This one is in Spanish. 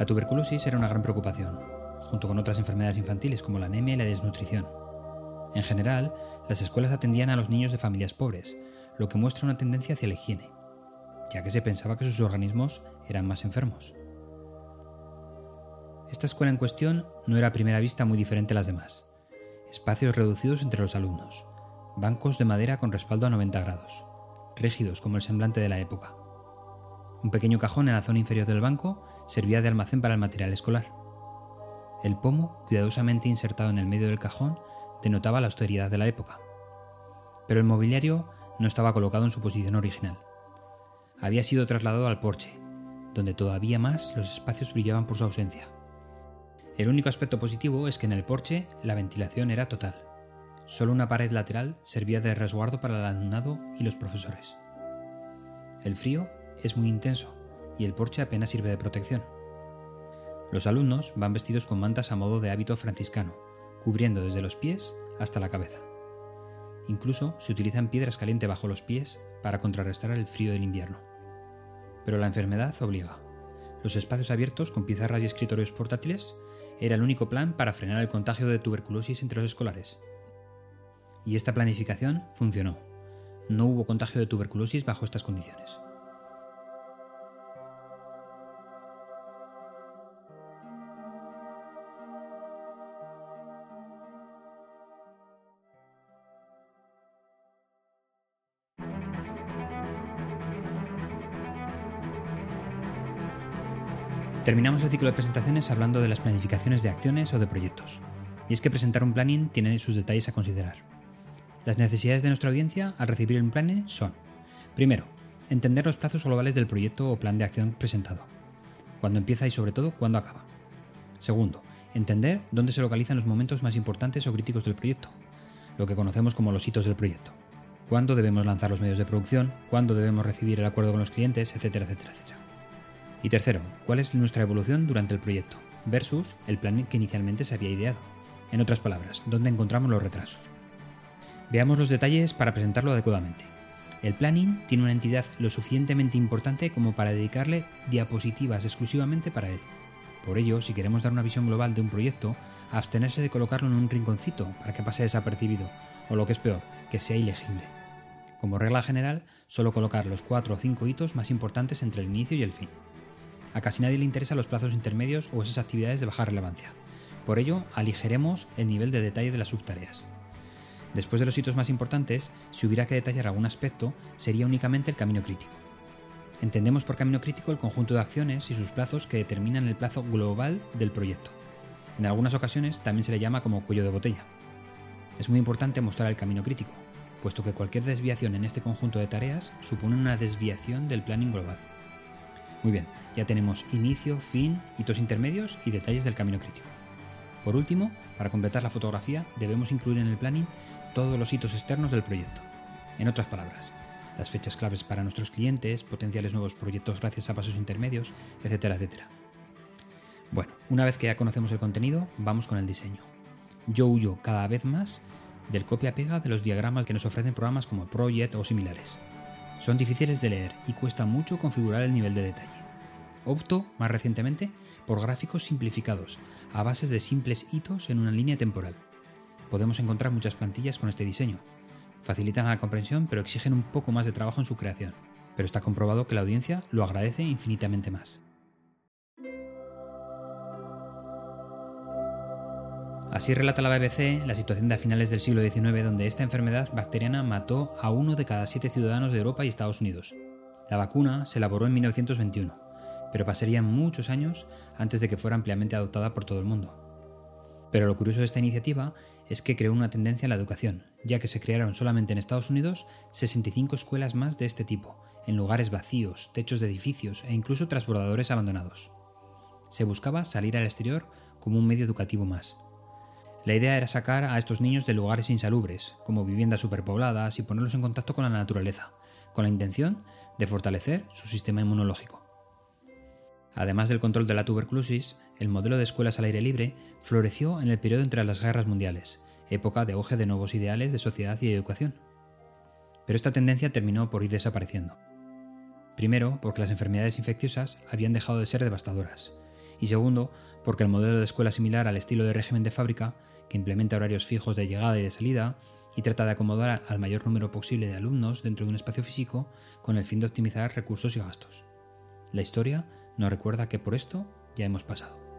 La tuberculosis era una gran preocupación, junto con otras enfermedades infantiles como la anemia y la desnutrición. En general, las escuelas atendían a los niños de familias pobres, lo que muestra una tendencia hacia la higiene, ya que se pensaba que sus organismos eran más enfermos. Esta escuela en cuestión no era a primera vista muy diferente a las demás. Espacios reducidos entre los alumnos, bancos de madera con respaldo a 90 grados, rígidos como el semblante de la época. Un pequeño cajón en la zona inferior del banco servía de almacén para el material escolar. El pomo, cuidadosamente insertado en el medio del cajón, denotaba la austeridad de la época. Pero el mobiliario no estaba colocado en su posición original. Había sido trasladado al porche, donde todavía más los espacios brillaban por su ausencia. El único aspecto positivo es que en el porche la ventilación era total. Solo una pared lateral servía de resguardo para el alumnado y los profesores. El frío es muy intenso y el porche apenas sirve de protección. Los alumnos van vestidos con mantas a modo de hábito franciscano, cubriendo desde los pies hasta la cabeza. Incluso se utilizan piedras calientes bajo los pies para contrarrestar el frío del invierno. Pero la enfermedad obliga. Los espacios abiertos con pizarras y escritorios portátiles era el único plan para frenar el contagio de tuberculosis entre los escolares. Y esta planificación funcionó. No hubo contagio de tuberculosis bajo estas condiciones. Terminamos el ciclo de presentaciones hablando de las planificaciones de acciones o de proyectos. Y es que presentar un planning tiene sus detalles a considerar. Las necesidades de nuestra audiencia al recibir un planning son, primero, entender los plazos globales del proyecto o plan de acción presentado, cuándo empieza y sobre todo cuándo acaba. Segundo, entender dónde se localizan los momentos más importantes o críticos del proyecto, lo que conocemos como los hitos del proyecto. Cuándo debemos lanzar los medios de producción, cuándo debemos recibir el acuerdo con los clientes, etcétera, etcétera, etcétera. Y tercero, cuál es nuestra evolución durante el proyecto versus el plan que inicialmente se había ideado. En otras palabras, dónde encontramos los retrasos. Veamos los detalles para presentarlo adecuadamente. El planning tiene una entidad lo suficientemente importante como para dedicarle diapositivas exclusivamente para él. Por ello, si queremos dar una visión global de un proyecto, abstenerse de colocarlo en un rinconcito para que pase desapercibido, o lo que es peor, que sea ilegible. Como regla general, solo colocar los cuatro o cinco hitos más importantes entre el inicio y el fin. A casi nadie le interesan los plazos intermedios o esas actividades de baja relevancia. Por ello, aligeremos el nivel de detalle de las subtareas. Después de los hitos más importantes, si hubiera que detallar algún aspecto, sería únicamente el camino crítico. Entendemos por camino crítico el conjunto de acciones y sus plazos que determinan el plazo global del proyecto. En algunas ocasiones también se le llama como cuello de botella. Es muy importante mostrar el camino crítico, puesto que cualquier desviación en este conjunto de tareas supone una desviación del planning global. Muy bien, ya tenemos inicio, fin, hitos intermedios y detalles del camino crítico. Por último, para completar la fotografía, debemos incluir en el planning todos los hitos externos del proyecto. En otras palabras, las fechas claves para nuestros clientes, potenciales nuevos proyectos gracias a pasos intermedios, etcétera, etcétera. Bueno, una vez que ya conocemos el contenido, vamos con el diseño. Yo huyo cada vez más del copia-pega de los diagramas que nos ofrecen programas como Project o similares. Son difíciles de leer y cuesta mucho configurar el nivel de detalle. Opto, más recientemente, por gráficos simplificados, a bases de simples hitos en una línea temporal. Podemos encontrar muchas plantillas con este diseño. Facilitan la comprensión, pero exigen un poco más de trabajo en su creación. Pero está comprobado que la audiencia lo agradece infinitamente más. Así relata la BBC la situación de a finales del siglo XIX, donde esta enfermedad bacteriana mató a uno de cada siete ciudadanos de Europa y Estados Unidos. La vacuna se elaboró en 1921 pero pasarían muchos años antes de que fuera ampliamente adoptada por todo el mundo. Pero lo curioso de esta iniciativa es que creó una tendencia en la educación, ya que se crearon solamente en Estados Unidos 65 escuelas más de este tipo, en lugares vacíos, techos de edificios e incluso transbordadores abandonados. Se buscaba salir al exterior como un medio educativo más. La idea era sacar a estos niños de lugares insalubres, como viviendas superpobladas, y ponerlos en contacto con la naturaleza, con la intención de fortalecer su sistema inmunológico. Además del control de la tuberculosis, el modelo de escuelas al aire libre floreció en el periodo entre las guerras mundiales, época de auge de nuevos ideales de sociedad y educación. Pero esta tendencia terminó por ir desapareciendo. Primero, porque las enfermedades infecciosas habían dejado de ser devastadoras, Y segundo, porque el modelo de escuela similar al estilo de régimen de fábrica, que implementa horarios fijos de llegada y de salida, y trata de acomodar al mayor número posible de alumnos dentro de un espacio físico con el fin de optimizar recursos y gastos. La historia nos recuerda que por esto ya hemos pasado.